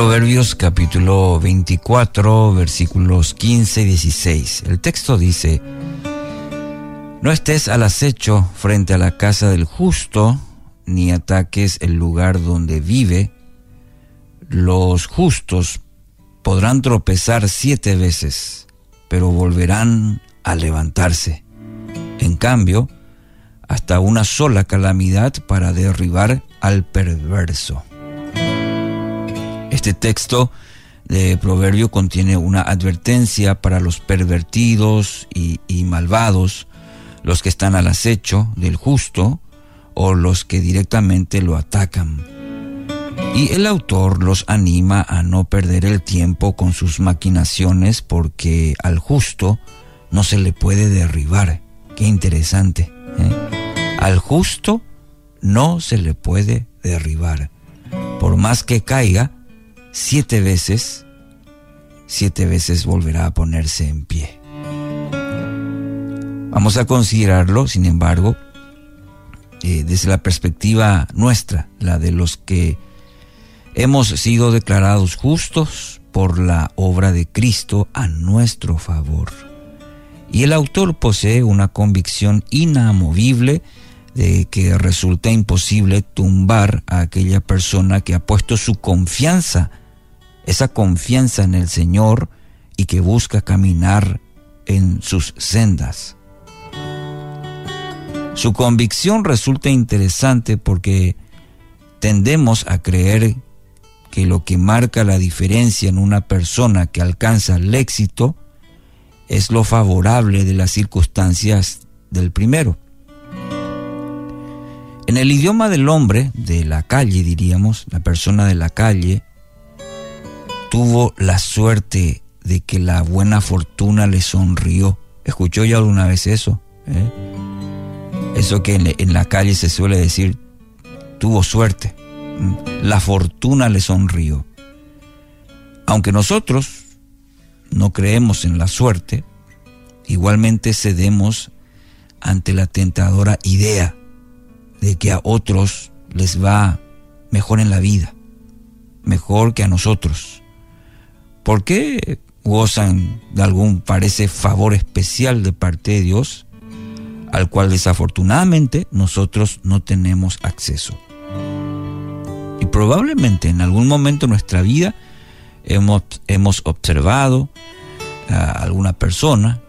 Proverbios capítulo 24 versículos 15 y 16. El texto dice, No estés al acecho frente a la casa del justo, ni ataques el lugar donde vive. Los justos podrán tropezar siete veces, pero volverán a levantarse. En cambio, hasta una sola calamidad para derribar al perverso. Este texto de Proverbio contiene una advertencia para los pervertidos y, malvados, los que están al acecho del justo o los que directamente lo atacan. Y el autor los anima a no perder el tiempo con sus maquinaciones porque al justo no se le puede derribar. Qué interesante. ¿eh? Al justo no se le puede derribar. Por más que caiga, siete veces, siete veces volverá a ponerse en pie. Vamos a considerarlo, sin embargo, eh, desde la perspectiva nuestra, la de los que hemos sido declarados justos por la obra de Cristo a nuestro favor. Y el autor posee una convicción inamovible de que resulta imposible tumbar a aquella persona que ha puesto su confianza, esa confianza en el Señor y que busca caminar en sus sendas. Su convicción resulta interesante porque tendemos a creer que lo que marca la diferencia en una persona que alcanza el éxito es lo favorable de las circunstancias del primero. En el idioma del hombre, de la calle diríamos, la persona de la calle, tuvo la suerte de que la buena fortuna le sonrió. ¿Escuchó ya alguna vez eso? ¿Eh? Eso que en, la calle se suele decir, tuvo suerte. La fortuna le sonrió. Aunque nosotros no creemos en la suerte, igualmente cedemos ante la tentadora idea de que a otros les va mejor en la vida, mejor que a nosotros. ¿Por qué gozan de algún, parece, favor especial de parte de Dios, al cual desafortunadamente nosotros no tenemos acceso? Y probablemente en algún momento de nuestra vida hemos, hemos observado a alguna persona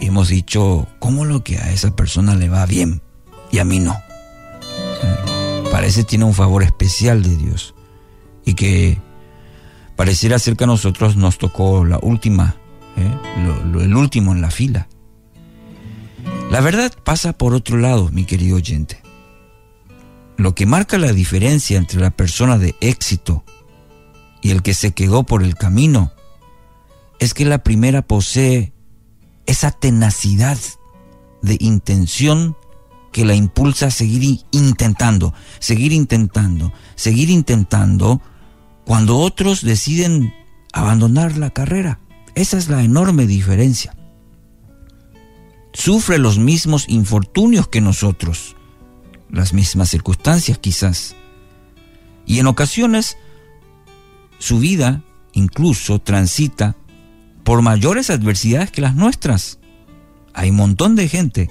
y hemos dicho, ¿cómo lo que a esa persona le va bien y a mí no? Parece tiene un favor especial de Dios y que pareciera ser que a nosotros nos tocó la última, ¿eh? el último en la fila. La verdad pasa por otro lado, mi querido oyente. Lo que marca la diferencia entre la persona de éxito y el que se quedó por el camino es que la primera posee esa tenacidad de intención que la impulsa a seguir intentando, seguir intentando, seguir intentando cuando otros deciden abandonar la carrera. Esa es la enorme diferencia. Sufre los mismos infortunios que nosotros, las mismas circunstancias quizás. Y en ocasiones su vida incluso transita por mayores adversidades que las nuestras. Hay un montón de gente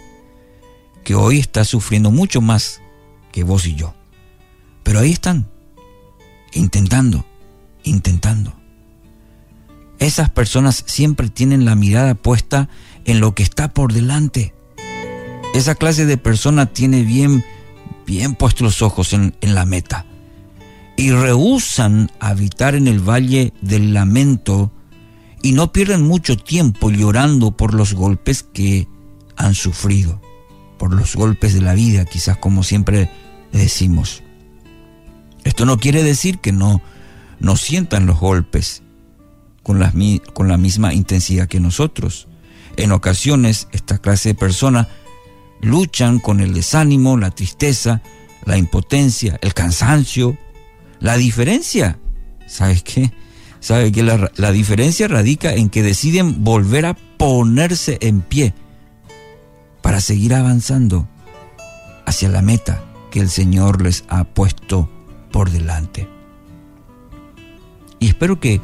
que hoy está sufriendo mucho más que vos y yo. Pero ahí están, intentando, intentando. Esas personas siempre tienen la mirada puesta en lo que está por delante. Esa clase de persona tiene bien bien puestos los ojos en, la meta y rehusan habitar en el valle del lamento y no pierden mucho tiempo llorando por los golpes que han sufrido, por los golpes de la vida, quizás como siempre decimos. Esto no quiere decir que no, no sientan los golpes con la, con la misma intensidad que nosotros. En ocasiones esta clase de persona luchan con el desánimo, la tristeza, la impotencia, el cansancio. La diferencia, ¿sabes qué? ¿Sabe que la, la diferencia radica en que deciden volver a ponerse en pie para seguir avanzando hacia la meta que el Señor les ha puesto por delante. Y espero que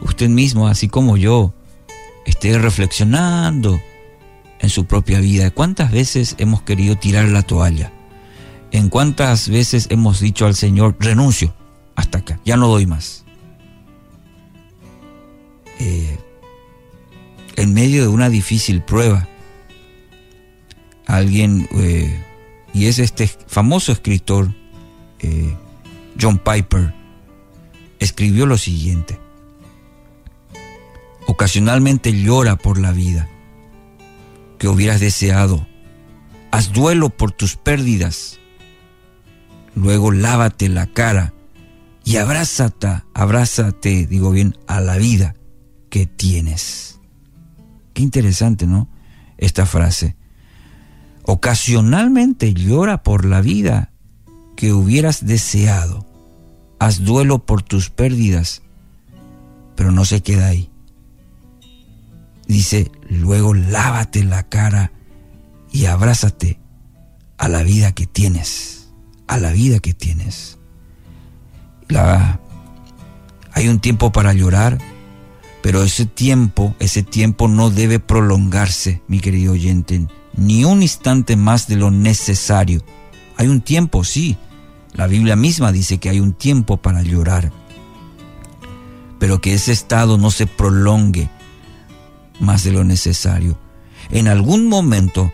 usted mismo, así como yo, esté reflexionando en su propia vida. ¿Cuántas veces hemos querido tirar la toalla? ¿En cuántas veces hemos dicho al Señor, renuncio hasta acá, ya no doy más? Eh, en medio de una difícil prueba, alguien, eh, y es este famoso escritor, John Piper, escribió lo siguiente. Ocasionalmente llora por la vida que hubieras deseado. Haz duelo por tus pérdidas. Luego lávate la cara y abrázate, abrázate, digo bien, a la vida que tienes. Qué interesante, ¿no? Esta frase. Ocasionalmente llora por la vida que hubieras deseado. Haz duelo por tus pérdidas, pero no se queda ahí. Dice, luego lávate la cara y abrázate a la vida que tienes, a la vida que tienes. La, hay un tiempo para llorar, pero ese tiempo, ese tiempo no debe prolongarse, mi querido oyente, ni un instante más de lo necesario. Hay un tiempo, sí. La Biblia misma dice que hay un tiempo para llorar, pero que ese estado no se prolongue más de lo necesario. En algún momento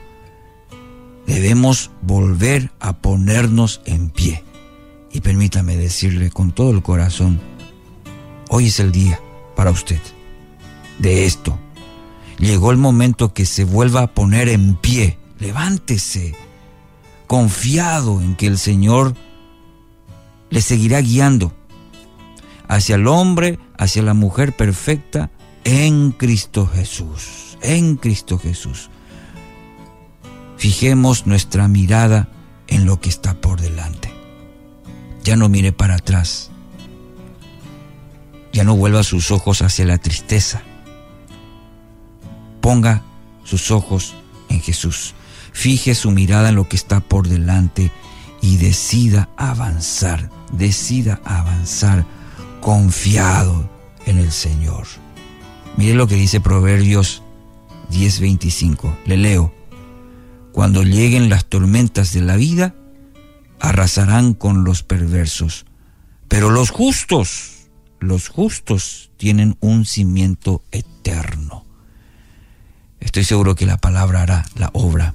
debemos volver a ponernos en pie. Y permítame decirle con todo el corazón, hoy es el día para usted de esto. Llegó el momento que se vuelva a poner en pie. Levántese, confiado en que el Señor le seguirá guiando hacia el hombre, hacia la mujer perfecta, en Cristo Jesús, en Cristo Jesús. Fijemos nuestra mirada en lo que está por delante. Ya no mire para atrás. Ya no vuelva sus ojos hacia la tristeza. Ponga sus ojos en Jesús. Fije su mirada en lo que está por delante y decida avanzar, decida avanzar confiado en el Señor. Mire lo que dice Proverbios 10:25. Le leo. Cuando lleguen las tormentas de la vida, arrasarán con los perversos. Pero los justos, los justos tienen un cimiento eterno. Estoy seguro que la palabra hará la obra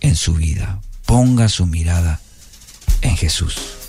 en su vida. Ponga su mirada en Jesús.